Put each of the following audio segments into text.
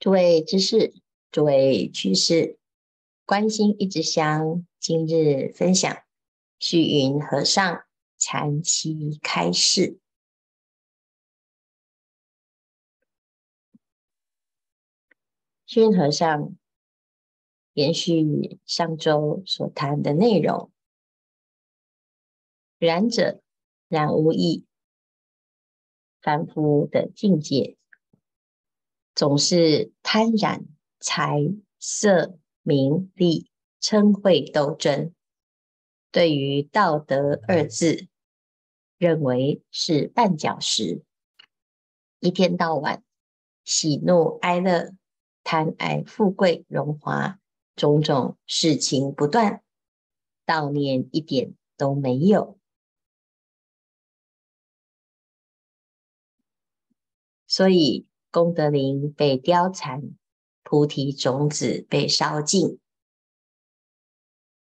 诸位居士，诸位居士，关心一支香，今日分享虚云和尚禅期开示。虚云和尚延续上周所谈的内容，染者染无益，凡夫的境界。总是贪染财色名利称谓斗争，对于道德二字，认为是绊脚石，一天到晚喜怒哀乐、贪爱富贵荣华，种种事情不断，悼念一点都没有，所以。功德林被凋残，菩提种子被烧尽。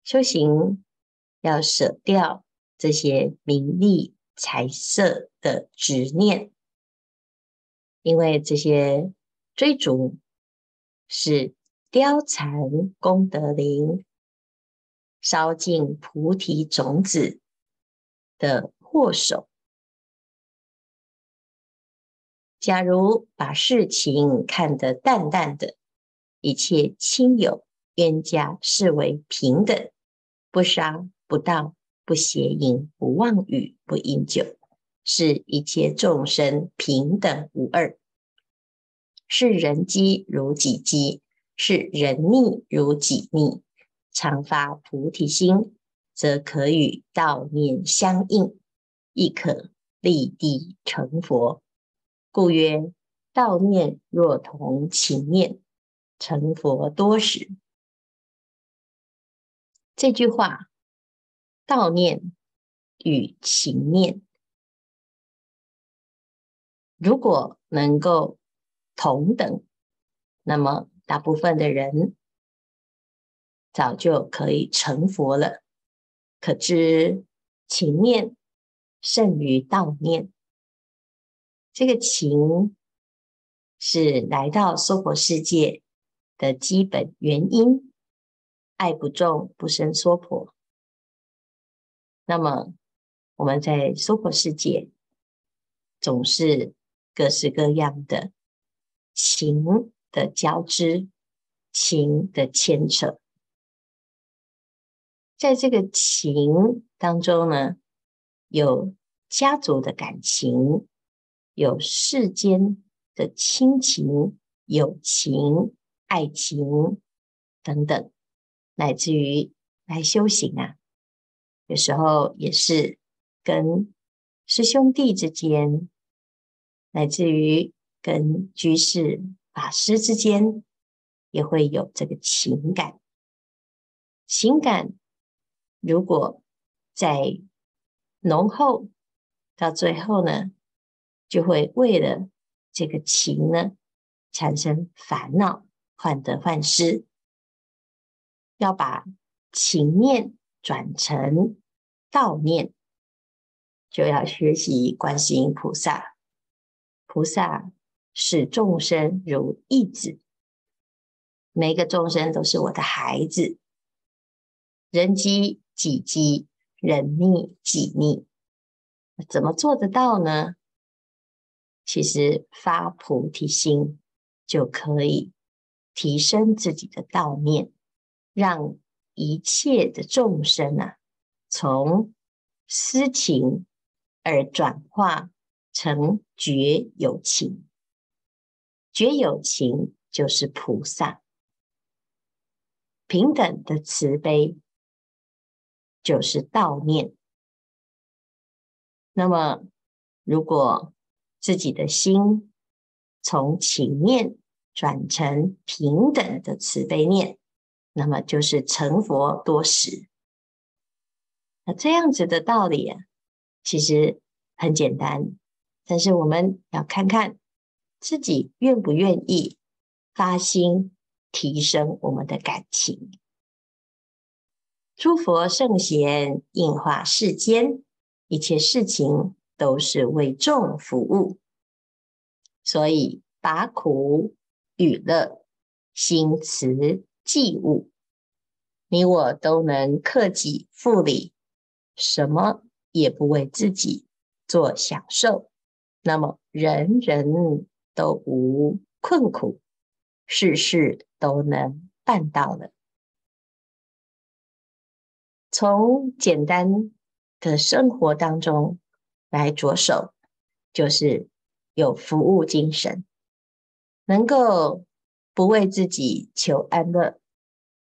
修行要舍掉这些名利财色的执念，因为这些追逐是凋残功德林、烧尽菩提种子的祸首。假如把事情看得淡淡的，一切亲友冤家视为平等，不杀不盗不邪淫不妄语不饮酒，视一切众生平等无二，是人机如己机，是人溺如己溺，常发菩提心，则可与道念相应，亦可立地成佛。故曰：道念若同情念，成佛多时。这句话，道念与情念，如果能够同等，那么大部分的人早就可以成佛了。可知情念胜于道念。这个情是来到娑婆世界的基本原因，爱不重不生娑婆。那么我们在娑婆世界总是各式各样的情的交织，情的牵扯，在这个情当中呢，有家族的感情。有世间的亲情、友情、爱情等等，乃至于来修行啊，有时候也是跟师兄弟之间，乃至于跟居士、法师之间，也会有这个情感。情感如果再浓厚，到最后呢，就会为了这个情呢，产生烦恼，患得患失。要把情念转成道念，就要学习观世音菩萨。菩萨视众生如义子，每个众生都是我的孩子。人饥己饥，人溺己溺，怎么做得到呢？其实发菩提心就可以提升自己的道念，让一切的众生啊，从私情而转化成觉有情。觉有情就是菩萨，平等的慈悲就是道念。那么，如果自己的心从情念转成平等的慈悲念，那么就是成佛多时。那这样子的道理啊，其实很简单，但是我们要看看自己愿不愿意发心提升我们的感情。诸佛圣贤应化世间一切事情。都是为众服务，所以把苦与乐、心慈济物，你我都能克己复礼，什么也不为自己做享受，那么人人都无困苦，事事都能办到了。从简单的生活当中来着手，就是有服务精神，能够不为自己求安乐，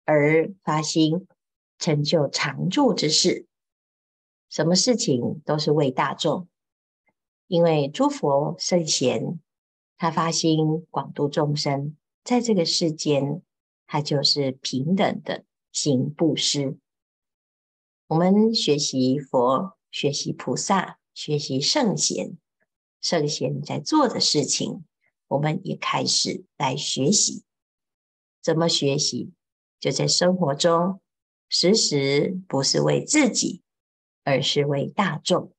而发心成就常住之事。什么事情都是为大众，因为诸佛圣贤，他发心广度众生，在这个世间，他就是平等的行布施。我们学习佛，学习菩萨，学习圣贤，圣贤在做的事情，我们也开始来学习。怎么学习？就在生活中，时时不是为自己，而是为大众。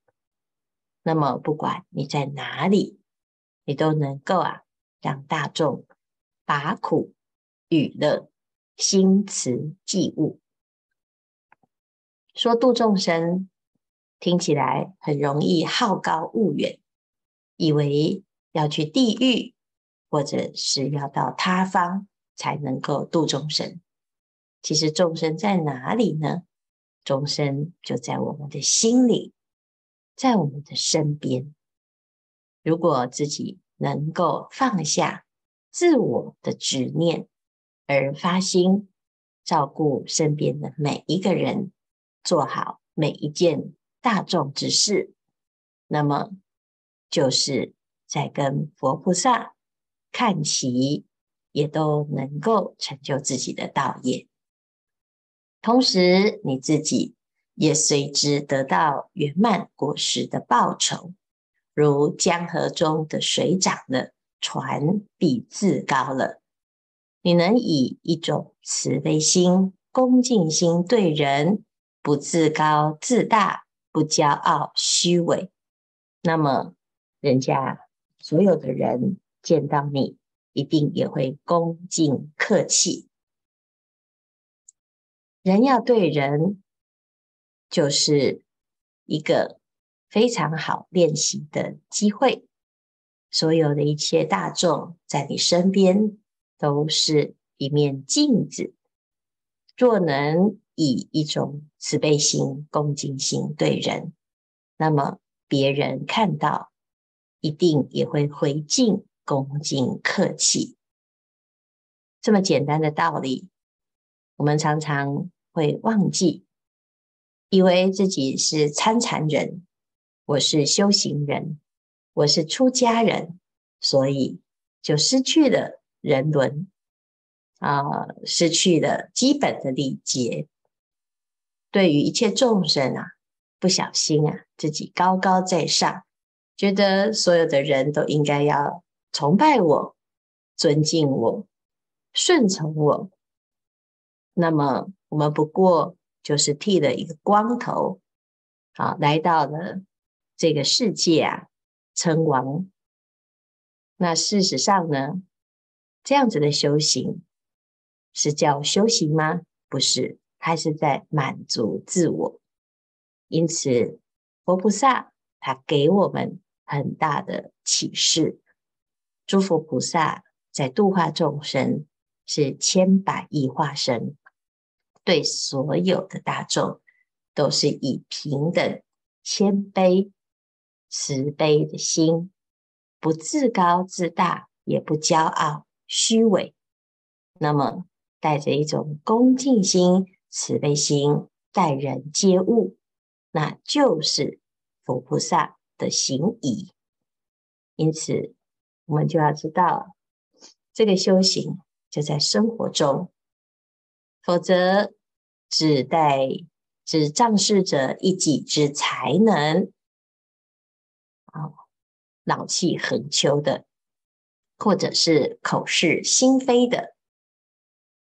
那么，不管你在哪里，你都能够啊，让大众把苦与乐，心慈济物。说度众生，听起来很容易好高骛远，以为要去地狱，或者是要到他方才能够度众生。其实众生在哪里呢？众生就在我们的心里，在我们的身边。如果自己能够放下自我的执念，而发心照顾身边的每一个人。做好每一件大众之事，那么就是在跟佛菩萨看齐，也都能够成就自己的道业。同时，你自己也随之得到圆满果实的报酬，如江河中的水涨了，船必自高了。你能以一种慈悲心、恭敬心对人。不自高自大，不骄傲虚伪，那么人家所有的人见到你，一定也会恭敬客气。人要对人，就是一个非常好练习的机会。所有的一切大众在你身边，都是一面镜子。若能。以一种慈悲心、恭敬心对人，那么别人看到一定也会回敬、恭敬、客气。这么简单的道理，我们常常会忘记，以为自己是参禅人，我是修行人，我是出家人，所以就失去了人伦啊，失去了基本的礼节。对于一切众生啊，不小心啊，自己高高在上，觉得所有的人都应该要崇拜我、尊敬我、顺从我。那么我们不过就是剃了一个光头，好，来到了这个世界啊，称王。那事实上呢，这样子的修行是叫修行吗？不是。他是在满足自我，因此佛菩萨他给我们很大的启示。诸佛菩萨在度化众生，是千百亿化身，对所有的大众都是以平等、谦卑、慈悲的心，不自高自大，也不骄傲虚伪，那么带着一种恭敬心。慈悲心待人接物，那就是佛菩萨的行仪。因此，我们就要知道，这个修行就在生活中，否则只待只仗势着一己之才能，啊，老气横秋的，或者是口是心非的，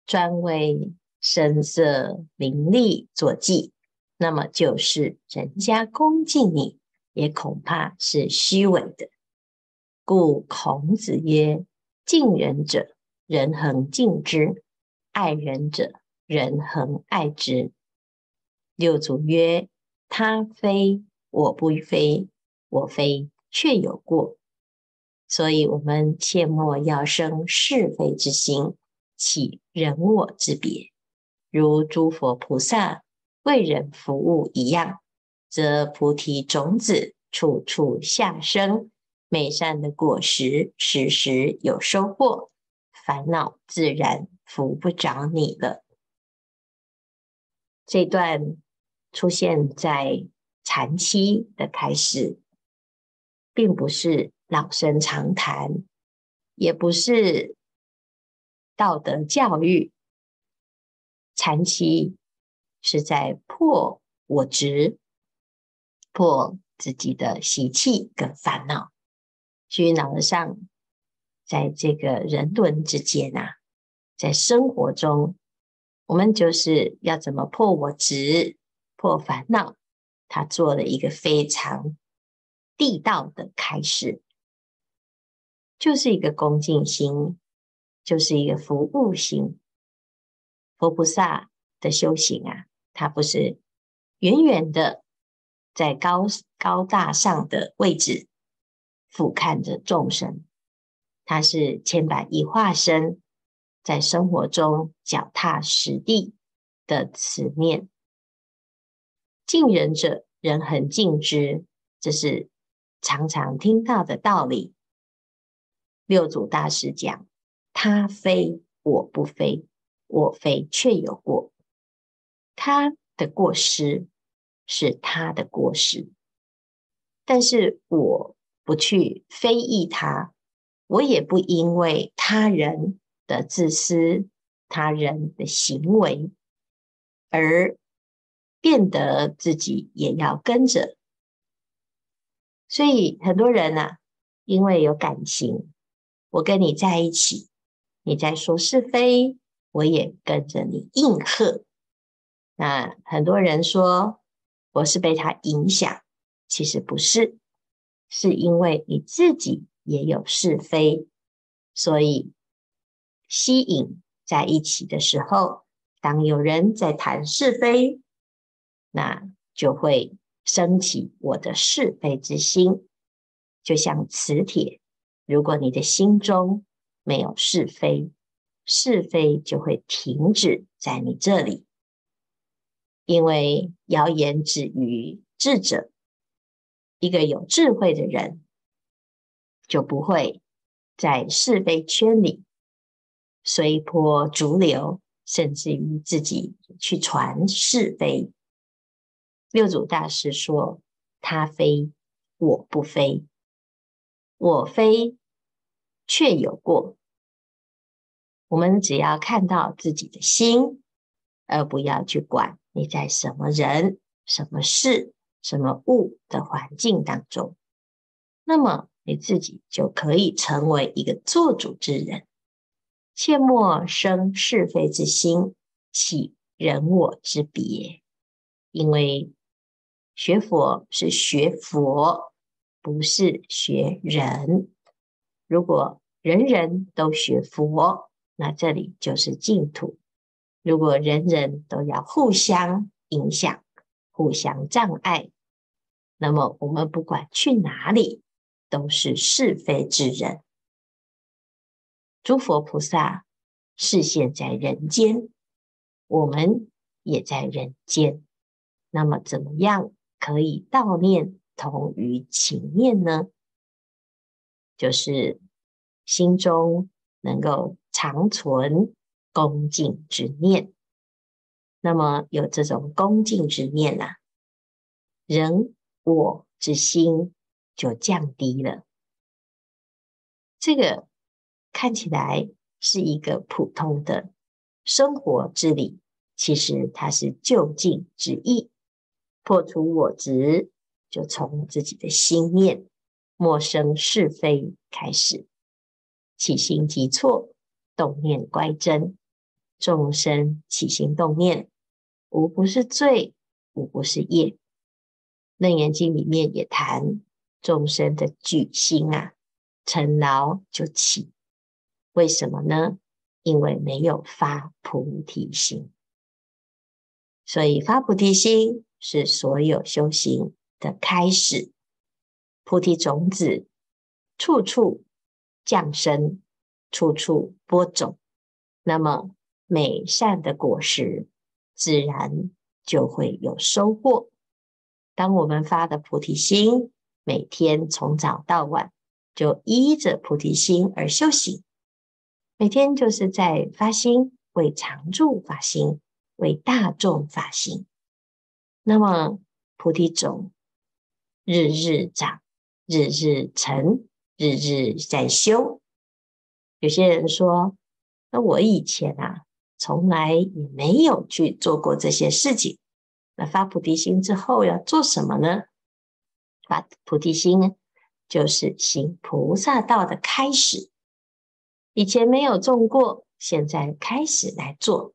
专为。声色名利作计，那么就是人家恭敬你，也恐怕是虚伪的。故孔子曰：“敬人者，人恒敬之；爱人者，人恒爱之。六祖曰：“他非，我不非，我非确有过。”所以，我们切莫要生是非之心，起人我之别，如诸佛菩萨为人服务一样，则菩提种子处处下生。美善的果实，时时有收获，烦恼自然扶不着你了。这段出现在禅期的开始，并不是老生常谈，也不是道德教育。禅期是在破我执，破自己的习气跟烦恼。虚云老和尚在这个人伦之间啊，在生活中，我们就是要怎么破我执、破烦恼，他做了一个非常地道的开始，就是一个恭敬心，就是一个服务心。佛菩萨的修行啊，他不是远远的在高高大上的位置。俯瞰着众生，他是千百亿化身，在生活中脚踏实地的慈念。敬人者，人恒敬之，这是常常听到的道理。六祖大师讲：“他非，我不非，我非确有过。”他的过失是他的过失，但是我。不去非议他，我也不因为他人的自私、他人的行为而变得自己也要跟着。所以很多人啊，因为有感情，我跟你在一起，你在说是非，我也跟着你应和。那很多人说我是被他影响，其实不是。是因为你自己也有是非，所以吸引在一起的时候，当有人在谈是非，那就会升起我的是非之心。就像磁铁，如果你的心中没有是非，是非就会停止在你这里，因为谣言止于智者。一个有智慧的人，就不会在是非圈里随波逐流，甚至于自己去传是非。六祖大师说：“他非，我不非，我非确有过。”我们只要看到自己的心，而不要去管你在什么人、什么事。什么物的环境当中，那么你自己就可以成为一个做主之人。切莫生是非之心，起人我之别。因为学佛是学佛，不是学人。如果人人都学佛，那这里就是净土；如果人人都要互相影响，互相障碍，那么我们不管去哪里，都是是非之人。诸佛菩萨视现在人间，我们也在人间。那么，怎么样可以道念同于情念呢？就是心中能够常存恭敬之念。那么有这种恭敬之念啊，人我之心就降低了。这个看起来是一个普通的生活之理，其实它是就近之意。破除我执，就从自己的心念陌生是非开始，起心即错，动念乖真。众生起心动念，无不是罪，无不是业。楞严经里面也谈众生的举心啊，尘劳就起。为什么呢？因为没有发菩提心。所以发菩提心是所有修行的开始。菩提种子处处降生，处处播种，那么美善的果实自然就会有收获。当我们发的菩提心，每天从早到晚就依着菩提心而修行，每天就是在发心，为常住发心，为大众发心。那么菩提种日日长。日日成，日日在修。有些人说：“那我以前啊，从来也没有去做过这些事情。那发菩提心之后要做什么呢？发菩提心就是行菩萨道的开始。以前没有种过，现在开始来做；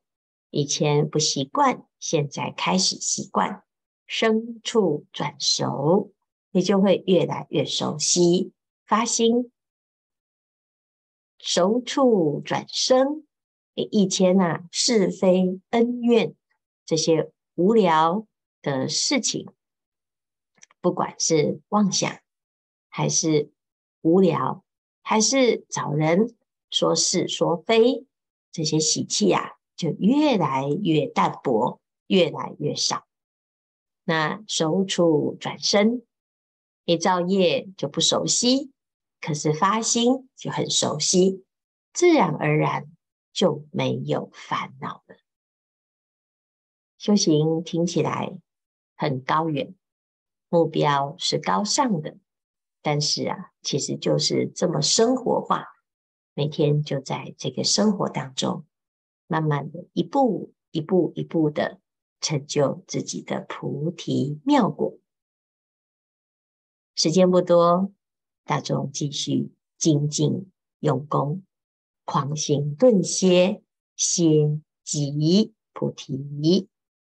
以前不习惯，现在开始习惯，生处转熟。”你就会越来越熟悉发心，熟处转生。以前啊，是非恩怨这些无聊的事情，不管是妄想，还是无聊，还是找人说是说非，这些习气啊，就越来越淡薄，越来越少。那熟处转生。一造业就不熟悉，可是发心就很熟悉，自然而然就没有烦恼了。修行听起来很高远，目标是高尚的，但是啊，其实就是这么生活化，每天就在这个生活当中，慢慢的一步一步一步的成就自己的菩提妙果。时间不多，大众继续精进用功，狂行顿歇，心即菩提。